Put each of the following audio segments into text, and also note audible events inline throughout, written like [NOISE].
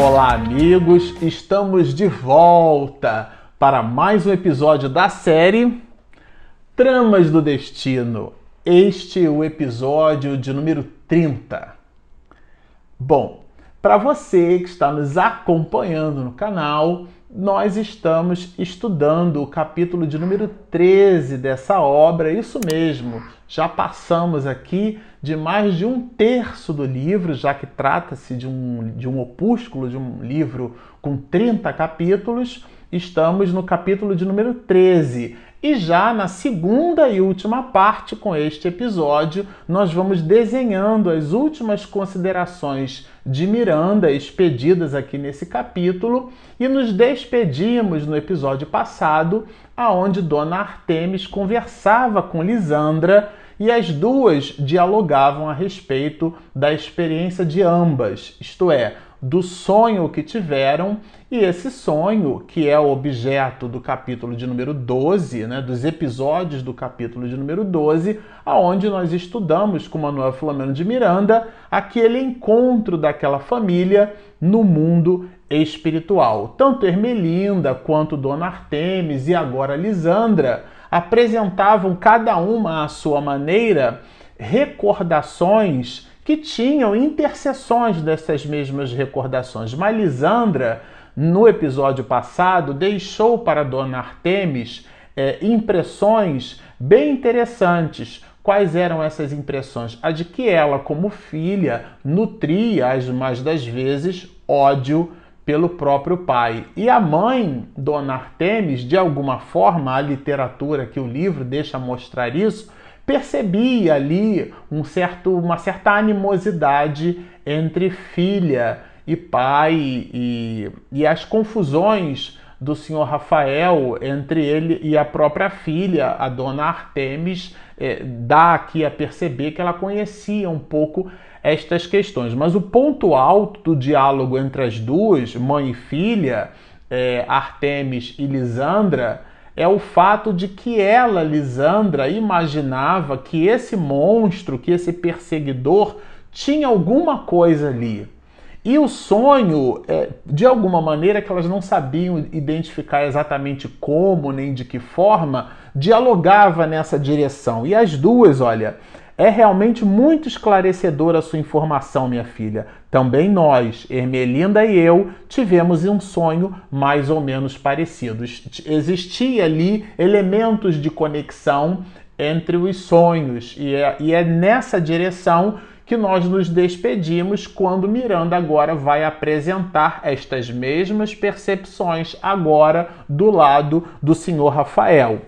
Olá, amigos! Estamos de volta para mais um episódio da série Tramas do Destino. Este é o episódio de número 30. Bom, para você que está nos acompanhando no canal, nós estamos estudando o capítulo de número 13 dessa obra, isso mesmo. Já passamos aqui de mais de um terço do livro, já que trata-se de um, de um opúsculo, de um livro com 30 capítulos. Estamos no capítulo de número 13. E já na segunda e última parte, com este episódio, nós vamos desenhando as últimas considerações de Miranda expedidas aqui nesse capítulo e nos despedimos no episódio passado, aonde Dona Artemis conversava com Lisandra e as duas dialogavam a respeito da experiência de ambas, isto é, do sonho que tiveram e esse sonho, que é o objeto do capítulo de número 12, né, dos episódios do capítulo de número 12, aonde nós estudamos com Manuel Filomeno de Miranda aquele encontro daquela família no mundo espiritual. Tanto Ermelinda quanto Dona Artemis e agora Lisandra apresentavam cada uma à sua maneira recordações que tinham interseções dessas mesmas recordações. Mas Lisandra, no episódio passado, deixou para Dona Artemis é, impressões bem interessantes. Quais eram essas impressões? A de que ela, como filha, nutria as mais das vezes ódio pelo próprio pai. E a mãe, Dona Artemis, de alguma forma, a literatura que o livro deixa mostrar isso, percebia ali um certo, uma certa animosidade entre filha e pai e, e as confusões do senhor Rafael entre ele e a própria filha, a dona Artemis, é, dá aqui a perceber que ela conhecia um pouco estas questões. Mas o ponto alto do diálogo entre as duas, mãe e filha, é, Artemis e Lisandra, é o fato de que ela, Lisandra, imaginava que esse monstro, que esse perseguidor, tinha alguma coisa ali. E o sonho, é, de alguma maneira que elas não sabiam identificar exatamente como nem de que forma, dialogava nessa direção. E as duas, olha, é realmente muito esclarecedora a sua informação, minha filha. Também nós, Ermelinda e eu, tivemos um sonho mais ou menos parecido. Existia ali elementos de conexão entre os sonhos, e é, e é nessa direção que nós nos despedimos quando Miranda agora vai apresentar estas mesmas percepções agora do lado do senhor Rafael.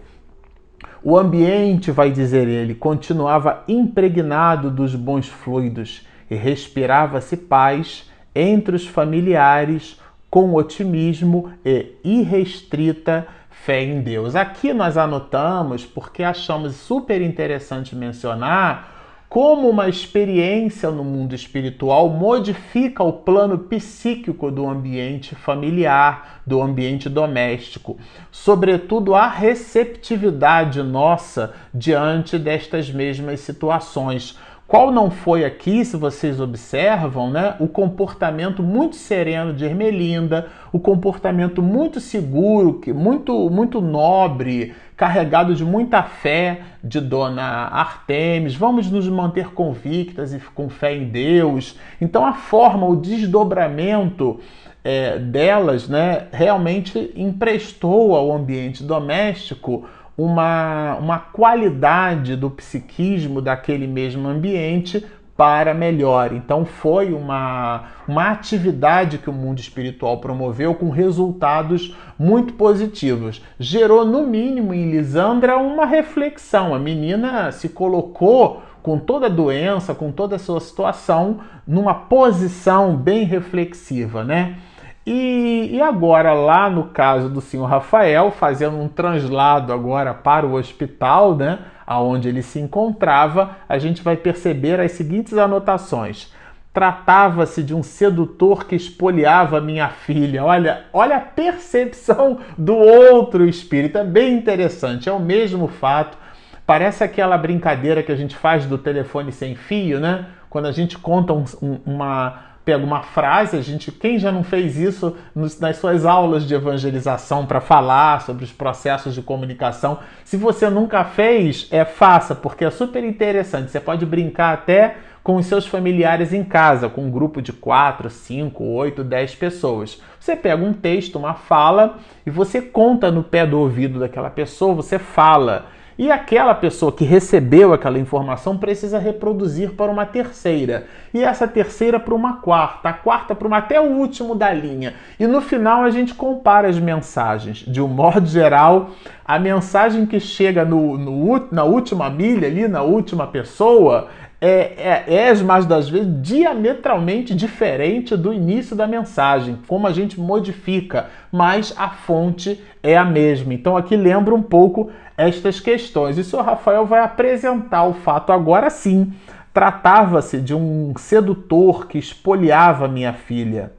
O ambiente, vai dizer ele, continuava impregnado dos bons fluidos e respirava-se paz entre os familiares com otimismo e irrestrita fé em Deus. Aqui nós anotamos porque achamos super interessante mencionar como uma experiência no mundo espiritual modifica o plano psíquico do ambiente familiar, do ambiente doméstico, sobretudo a receptividade nossa diante destas mesmas situações. Qual não foi aqui, se vocês observam, né, o comportamento muito sereno de Ermelinda, o comportamento muito seguro, muito, muito nobre, carregado de muita fé de Dona Artemis. Vamos nos manter convictas e com fé em Deus. Então a forma, o desdobramento é, delas, né, realmente emprestou ao ambiente doméstico uma, uma qualidade do psiquismo daquele mesmo ambiente para melhor. Então foi uma, uma atividade que o mundo espiritual promoveu com resultados muito positivos. Gerou, no mínimo, em Lisandra uma reflexão. A menina se colocou com toda a doença, com toda a sua situação, numa posição bem reflexiva, né? E, e, agora, lá no caso do senhor Rafael, fazendo um translado agora para o hospital, né, aonde ele se encontrava, a gente vai perceber as seguintes anotações. Tratava-se de um sedutor que espoliava minha filha. Olha, olha a percepção do outro espírito. É bem interessante. É o mesmo fato. Parece aquela brincadeira que a gente faz do telefone sem fio, né? Quando a gente conta um, um, uma pega uma frase, a gente, quem já não fez isso nas suas aulas de evangelização para falar sobre os processos de comunicação? Se você nunca fez, é faça, porque é super interessante. Você pode brincar até com os seus familiares em casa, com um grupo de 4, 5, 8, 10 pessoas. Você pega um texto, uma fala e você conta no pé do ouvido daquela pessoa, você fala. E aquela pessoa que recebeu aquela informação precisa reproduzir para uma terceira. E essa terceira para uma quarta, a quarta para uma até o último da linha. E no final a gente compara as mensagens. De um modo geral, a mensagem que chega no, no na última milha, ali na última pessoa, é, é, é, mais das vezes, diametralmente diferente do início da mensagem, como a gente modifica, mas a fonte é a mesma. Então aqui lembra um pouco estas questões. E o senhor Rafael vai apresentar o fato agora sim. Tratava-se de um sedutor que espoliava minha filha.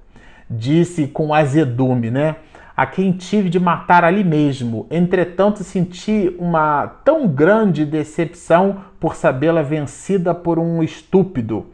Disse com azedume, né? A quem tive de matar ali mesmo. Entretanto, senti uma tão grande decepção por sabê-la vencida por um estúpido.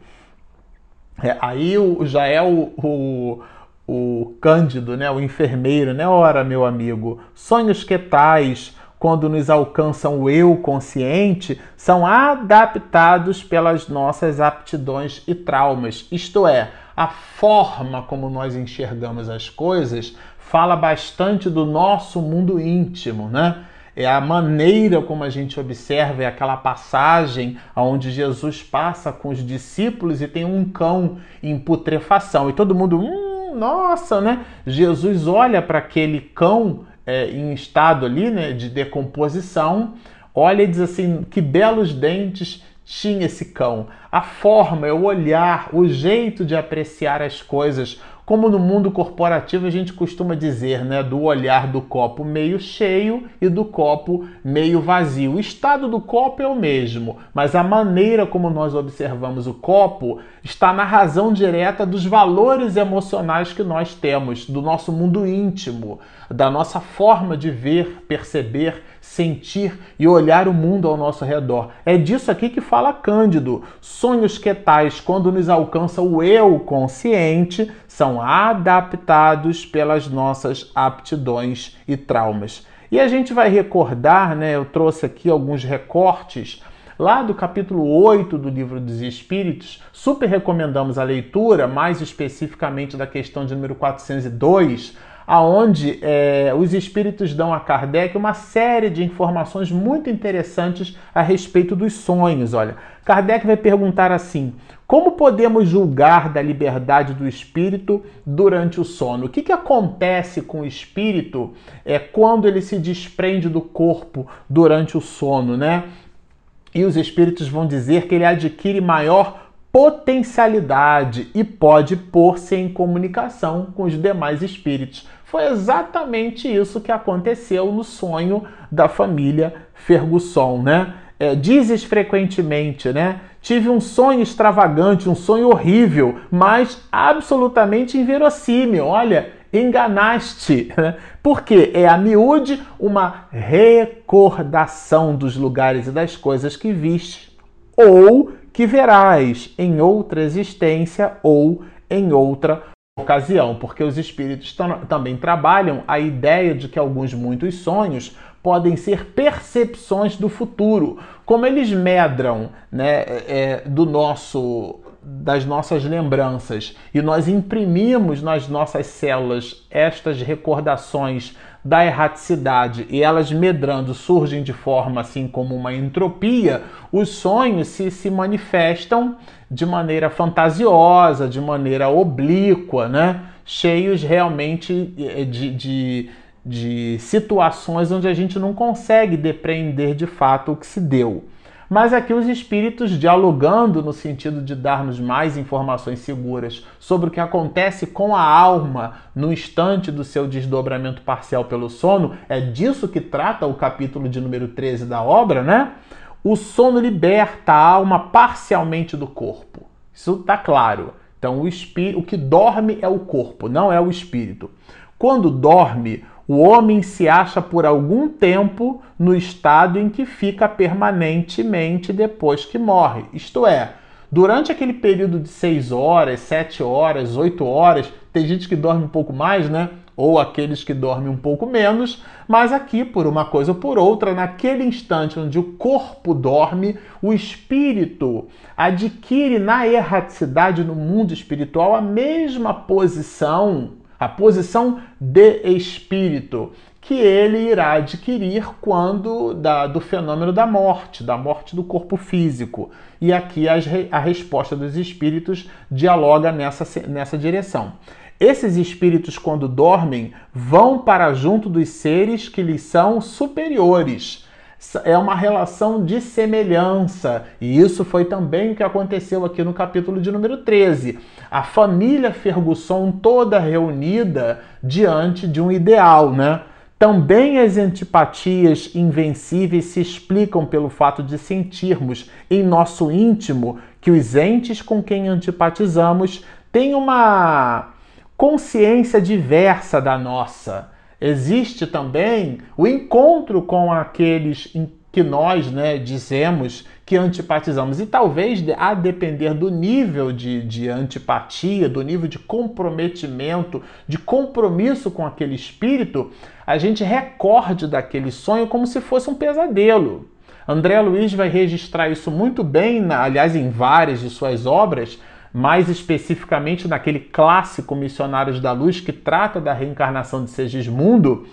É, aí já é o, o, o Cândido, né? o enfermeiro, né? Ora, meu amigo, sonhos que tais quando nos alcançam o eu consciente, são adaptados pelas nossas aptidões e traumas. Isto é, a forma como nós enxergamos as coisas fala bastante do nosso mundo íntimo, né? É a maneira como a gente observa, é aquela passagem onde Jesus passa com os discípulos e tem um cão em putrefação. E todo mundo, hum, nossa, né? Jesus olha para aquele cão é, em estado ali, né, de decomposição, olha e diz assim: que belos dentes tinha esse cão. A forma, é o olhar, o jeito de apreciar as coisas, como no mundo corporativo a gente costuma dizer, né, do olhar do copo meio cheio e do copo meio vazio. O estado do copo é o mesmo, mas a maneira como nós observamos o copo está na razão direta dos valores emocionais que nós temos, do nosso mundo íntimo, da nossa forma de ver, perceber, sentir e olhar o mundo ao nosso redor. É disso aqui que fala Cândido. Sonhos que tais, quando nos alcança o eu consciente, são adaptados pelas nossas aptidões e traumas. E a gente vai recordar, né? Eu trouxe aqui alguns recortes lá do capítulo 8 do Livro dos Espíritos. Super recomendamos a leitura, mais especificamente da questão de número 402, aonde é, os espíritos dão a Kardec uma série de informações muito interessantes a respeito dos sonhos. Olha, Kardec vai perguntar assim: como podemos julgar da liberdade do espírito durante o sono? O que, que acontece com o espírito é, quando ele se desprende do corpo durante o sono, né? E os espíritos vão dizer que ele adquire maior potencialidade e pode pôr-se em comunicação com os demais espíritos. Foi exatamente isso que aconteceu no sonho da família Ferguson, né? É, dizes frequentemente, né? Tive um sonho extravagante, um sonho horrível, mas absolutamente inverossímil. Olha, enganaste. Né? Porque é a miúde uma recordação dos lugares e das coisas que viste, ou que verás em outra existência ou em outra ocasião, porque os espíritos também trabalham a ideia de que alguns muitos sonhos podem ser percepções do futuro, como eles medram né, é, do nosso das nossas lembranças e nós imprimimos nas nossas células estas recordações da erraticidade e elas medrando surgem de forma assim como uma entropia, os sonhos se, se manifestam de maneira fantasiosa, de maneira oblíqua, né? cheios realmente eh, de, de, de situações onde a gente não consegue depreender de fato o que se deu. Mas aqui os espíritos dialogando no sentido de dar-nos mais informações seguras sobre o que acontece com a alma no instante do seu desdobramento parcial pelo sono, é disso que trata o capítulo de número 13 da obra, né? O sono liberta a alma parcialmente do corpo. Isso está claro. Então, o, espírito, o que dorme é o corpo, não é o espírito. Quando dorme, o homem se acha por algum tempo no estado em que fica permanentemente depois que morre. Isto é, Durante aquele período de 6 horas, 7 horas, 8 horas, tem gente que dorme um pouco mais, né? Ou aqueles que dormem um pouco menos, mas aqui, por uma coisa ou por outra, naquele instante onde o corpo dorme, o espírito adquire na erraticidade no mundo espiritual a mesma posição, a posição de espírito que ele irá adquirir quando da, do fenômeno da morte, da morte do corpo físico. E aqui a, a resposta dos espíritos dialoga nessa, nessa direção. Esses espíritos, quando dormem, vão para junto dos seres que lhes são superiores. É uma relação de semelhança, e isso foi também o que aconteceu aqui no capítulo de número 13. A família Fergusson toda reunida diante de um ideal, né? Também as antipatias invencíveis se explicam pelo fato de sentirmos em nosso íntimo que os entes com quem antipatizamos têm uma consciência diversa da nossa. Existe também o encontro com aqueles que nós né, dizemos que antipatizamos. E talvez, a depender do nível de, de antipatia, do nível de comprometimento, de compromisso com aquele espírito, a gente recorde daquele sonho como se fosse um pesadelo. André Luiz vai registrar isso muito bem, aliás, em várias de suas obras, mais especificamente naquele clássico Missionários da Luz que trata da reencarnação de Segismundo.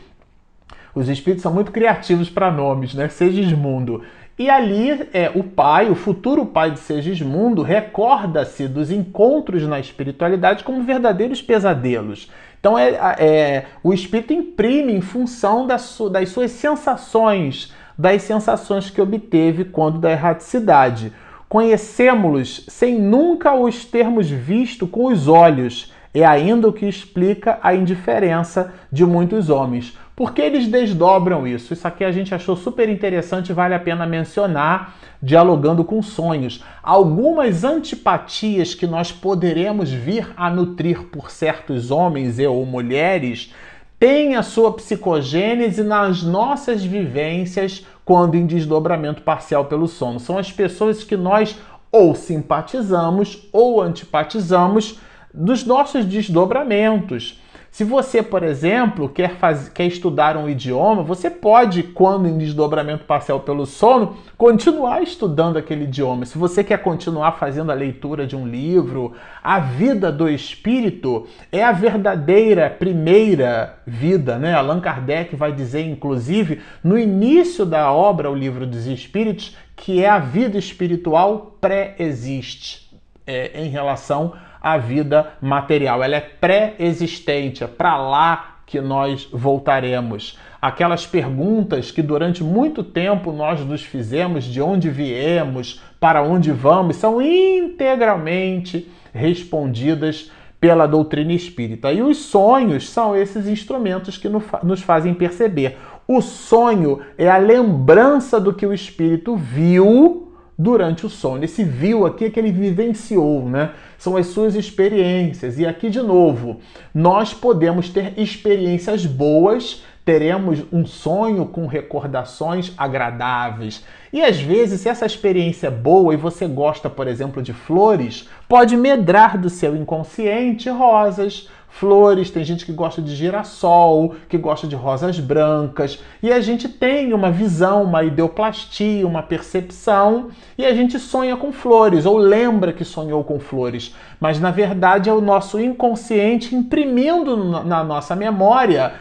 Os espíritos são muito criativos para nomes, né? Segismundo. E ali é, o pai, o futuro pai de Segismundo, recorda-se dos encontros na espiritualidade como verdadeiros pesadelos. Então é, é o espírito imprime em função das, das suas sensações, das sensações que obteve quando da erraticidade. Conhecemos-los sem nunca os termos visto com os olhos. É ainda o que explica a indiferença de muitos homens. Por que eles desdobram isso? Isso aqui a gente achou super interessante e vale a pena mencionar, dialogando com sonhos. Algumas antipatias que nós poderemos vir a nutrir por certos homens e ou mulheres têm a sua psicogênese nas nossas vivências quando em desdobramento parcial pelo sono. São as pessoas que nós ou simpatizamos ou antipatizamos dos nossos desdobramentos. Se você, por exemplo, quer, faz, quer estudar um idioma, você pode, quando em desdobramento parcial pelo sono, continuar estudando aquele idioma. Se você quer continuar fazendo a leitura de um livro, a vida do espírito é a verdadeira primeira vida, né? Allan Kardec vai dizer, inclusive, no início da obra, O Livro dos Espíritos, que é a vida espiritual pré-existe é, em relação a vida material. Ela é pré-existente, é para lá que nós voltaremos. Aquelas perguntas que durante muito tempo nós nos fizemos de onde viemos, para onde vamos, são integralmente respondidas pela doutrina espírita. E os sonhos são esses instrumentos que nos fazem perceber. O sonho é a lembrança do que o espírito viu durante o sono. Esse viu aqui é que ele vivenciou, né? São as suas experiências. E aqui de novo, nós podemos ter experiências boas, teremos um sonho com recordações agradáveis. E às vezes, se essa experiência é boa e você gosta, por exemplo, de flores, pode medrar do seu inconsciente rosas, flores, tem gente que gosta de girassol, que gosta de rosas brancas, e a gente tem uma visão, uma ideoplastia, uma percepção, e a gente sonha com flores, ou lembra que sonhou com flores, mas na verdade é o nosso inconsciente imprimindo na nossa memória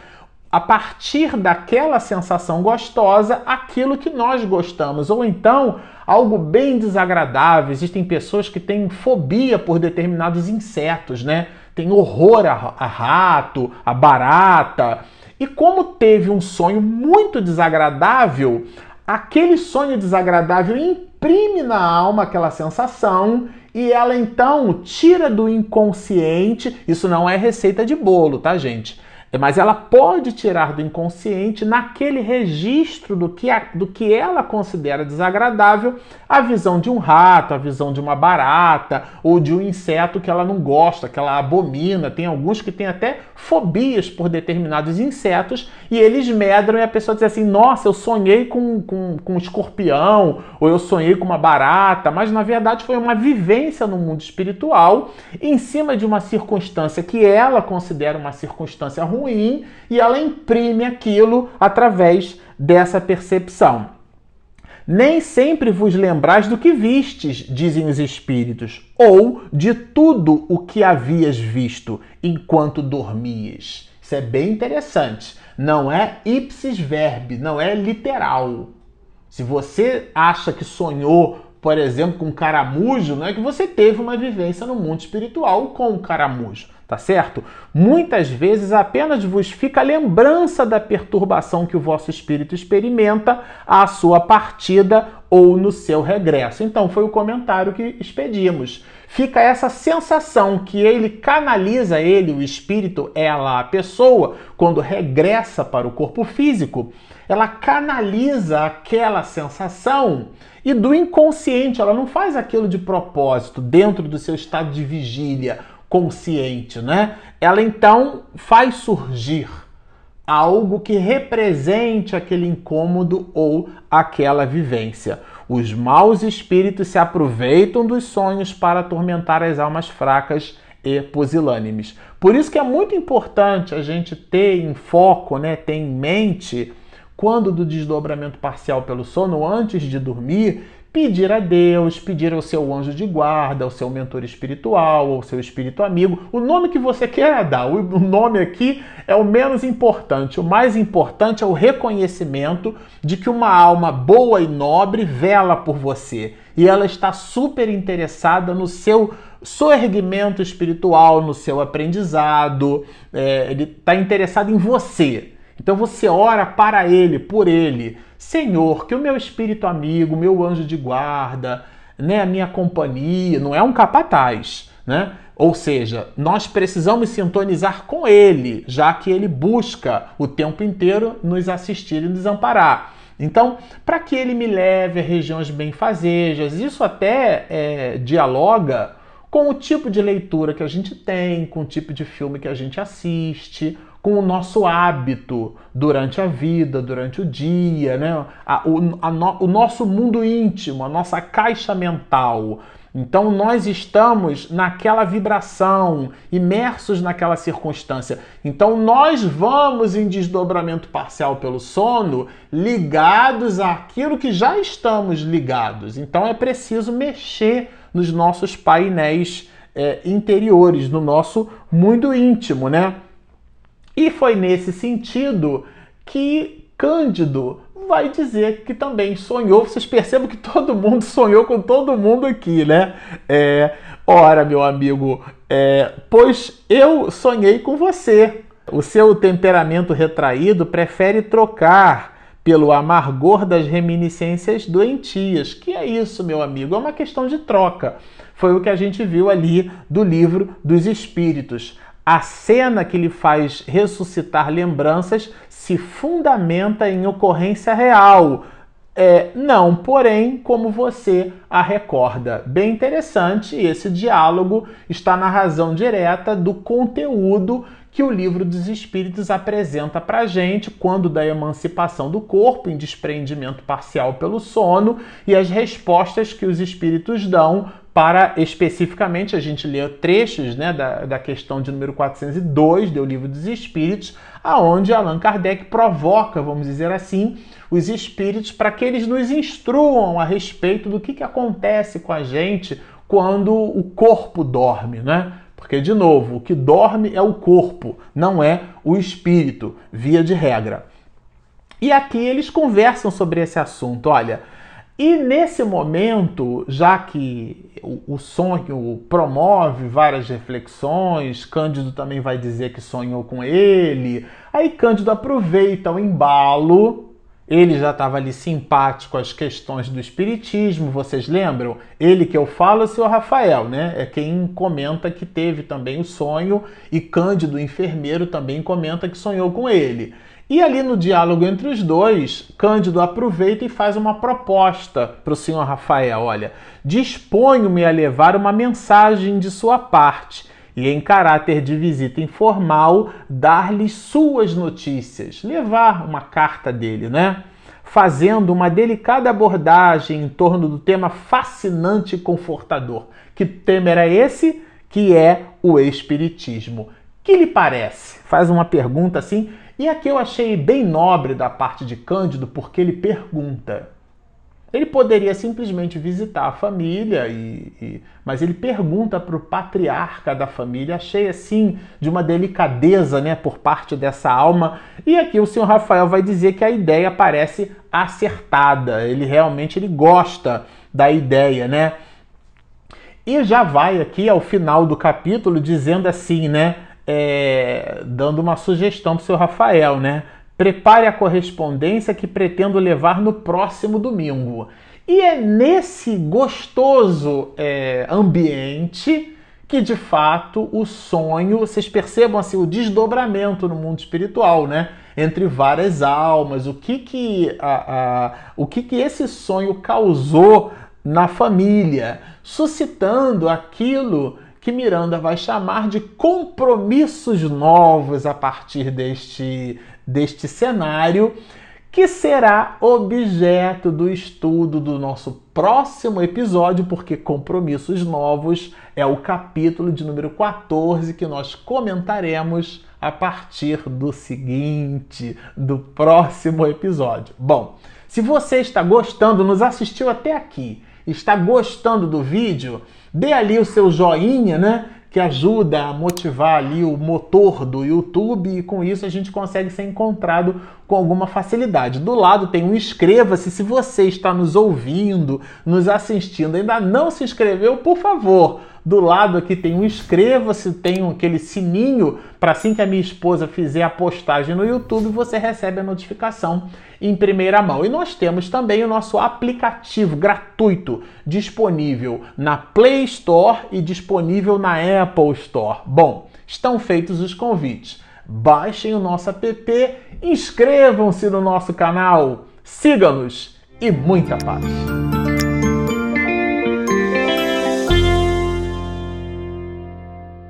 a partir daquela sensação gostosa, aquilo que nós gostamos, ou então algo bem desagradável. Existem pessoas que têm fobia por determinados insetos, né? tem horror a, a rato, a barata. E como teve um sonho muito desagradável, aquele sonho desagradável imprime na alma aquela sensação e ela então tira do inconsciente. Isso não é receita de bolo, tá, gente? Mas ela pode tirar do inconsciente, naquele registro do que, a, do que ela considera desagradável, a visão de um rato, a visão de uma barata ou de um inseto que ela não gosta, que ela abomina. Tem alguns que têm até fobias por determinados insetos e eles medram e a pessoa diz assim: Nossa, eu sonhei com, com, com um escorpião ou eu sonhei com uma barata, mas na verdade foi uma vivência no mundo espiritual em cima de uma circunstância que ela considera uma circunstância ruim e ela imprime aquilo através dessa percepção. Nem sempre vos lembrais do que vistes, dizem os espíritos, ou de tudo o que havias visto enquanto dormias. Isso é bem interessante. Não é ipsis verbi, não é literal. Se você acha que sonhou, por exemplo, com um caramujo, não é que você teve uma vivência no mundo espiritual com um caramujo tá certo? Muitas vezes apenas vos fica a lembrança da perturbação que o vosso espírito experimenta à sua partida ou no seu regresso. Então, foi o comentário que expedimos. Fica essa sensação que ele canaliza ele, o espírito, ela, a pessoa, quando regressa para o corpo físico, ela canaliza aquela sensação e do inconsciente, ela não faz aquilo de propósito, dentro do seu estado de vigília consciente, né? Ela então faz surgir algo que represente aquele incômodo ou aquela vivência. Os maus espíritos se aproveitam dos sonhos para atormentar as almas fracas e pusilânimes. Por isso que é muito importante a gente ter em foco, né, ter em mente quando do desdobramento parcial pelo sono antes de dormir, pedir a Deus, pedir ao seu anjo de guarda, ao seu mentor espiritual, ao seu espírito amigo, o nome que você queira dar. O nome aqui é o menos importante. O mais importante é o reconhecimento de que uma alma boa e nobre vela por você e ela está super interessada no seu soerguimento espiritual, no seu aprendizado, é, ele está interessado em você. Então você ora para ele, por ele. Senhor, que o meu espírito amigo, meu anjo de guarda, né, a minha companhia, não é um capataz, né? Ou seja, nós precisamos sintonizar com ele, já que ele busca o tempo inteiro nos assistir e nos amparar. Então, para que ele me leve a regiões benfazejas, isso até é, dialoga com o tipo de leitura que a gente tem, com o tipo de filme que a gente assiste, com o nosso hábito durante a vida, durante o dia, né? A, o, a no, o nosso mundo íntimo, a nossa caixa mental. Então nós estamos naquela vibração, imersos naquela circunstância. Então nós vamos em desdobramento parcial pelo sono, ligados àquilo que já estamos ligados. Então é preciso mexer nos nossos painéis é, interiores, no nosso mundo íntimo, né? E foi nesse sentido que Cândido vai dizer que também sonhou. Vocês percebam que todo mundo [LAUGHS] sonhou com todo mundo aqui, né? É, ora, meu amigo, é, pois eu sonhei com você. O seu temperamento retraído prefere trocar pelo amargor das reminiscências doentias. Que é isso, meu amigo? É uma questão de troca. Foi o que a gente viu ali do livro dos Espíritos. A cena que lhe faz ressuscitar lembranças se fundamenta em ocorrência real. É, não, porém, como você a recorda. Bem interessante, esse diálogo está na razão direta do conteúdo que o livro dos Espíritos apresenta para a gente quando da emancipação do corpo em desprendimento parcial pelo sono e as respostas que os Espíritos dão para especificamente a gente ler trechos né, da, da questão de número 402 do Livro dos Espíritos, aonde Allan Kardec provoca, vamos dizer assim, os espíritos para que eles nos instruam a respeito do que, que acontece com a gente quando o corpo dorme, né? Porque, de novo, o que dorme é o corpo, não é o espírito, via de regra. E aqui eles conversam sobre esse assunto. Olha, e nesse momento, já que o sonho promove várias reflexões, Cândido também vai dizer que sonhou com ele, aí Cândido aproveita o embalo Ele já estava ali simpático às questões do espiritismo, vocês lembram? Ele que eu falo é o senhor Rafael, né? É quem comenta que teve também o sonho e Cândido, enfermeiro, também comenta que sonhou com ele. E ali no diálogo entre os dois, Cândido aproveita e faz uma proposta para o senhor Rafael: olha, disponho-me a levar uma mensagem de sua parte e, em caráter de visita informal, dar-lhe suas notícias, levar uma carta dele, né? Fazendo uma delicada abordagem em torno do tema fascinante e confortador. Que tema era esse? Que é o Espiritismo. Que lhe parece? Faz uma pergunta assim, e aqui eu achei bem nobre da parte de Cândido, porque ele pergunta. Ele poderia simplesmente visitar a família, e, e mas ele pergunta para o patriarca da família. Achei assim de uma delicadeza né, por parte dessa alma. E aqui o senhor Rafael vai dizer que a ideia parece acertada. Ele realmente ele gosta da ideia, né? E já vai aqui ao final do capítulo dizendo assim, né? É, dando uma sugestão para o seu Rafael, né? Prepare a correspondência que pretendo levar no próximo domingo. E é nesse gostoso é, ambiente que de fato o sonho, vocês percebam assim o desdobramento no mundo espiritual, né? Entre várias almas, o que que, a, a, o que, que esse sonho causou na família, suscitando aquilo que Miranda vai chamar de compromissos novos a partir deste, deste cenário, que será objeto do estudo do nosso próximo episódio, porque Compromissos Novos é o capítulo de número 14 que nós comentaremos a partir do seguinte, do próximo episódio. Bom, se você está gostando, nos assistiu até aqui, está gostando do vídeo, dê ali o seu joinha, né? que ajuda a motivar ali o motor do YouTube e com isso a gente consegue ser encontrado com alguma facilidade. Do lado tem um inscreva-se. Se você está nos ouvindo, nos assistindo, ainda não se inscreveu, por favor, do lado aqui tem um inscreva-se, tem aquele sininho para assim que a minha esposa fizer a postagem no YouTube, você recebe a notificação em primeira mão. E nós temos também o nosso aplicativo gratuito disponível na Play Store e disponível na Apple Store. Bom, estão feitos os convites. Baixem o nosso app, inscrevam-se no nosso canal, sigam-nos e muita paz.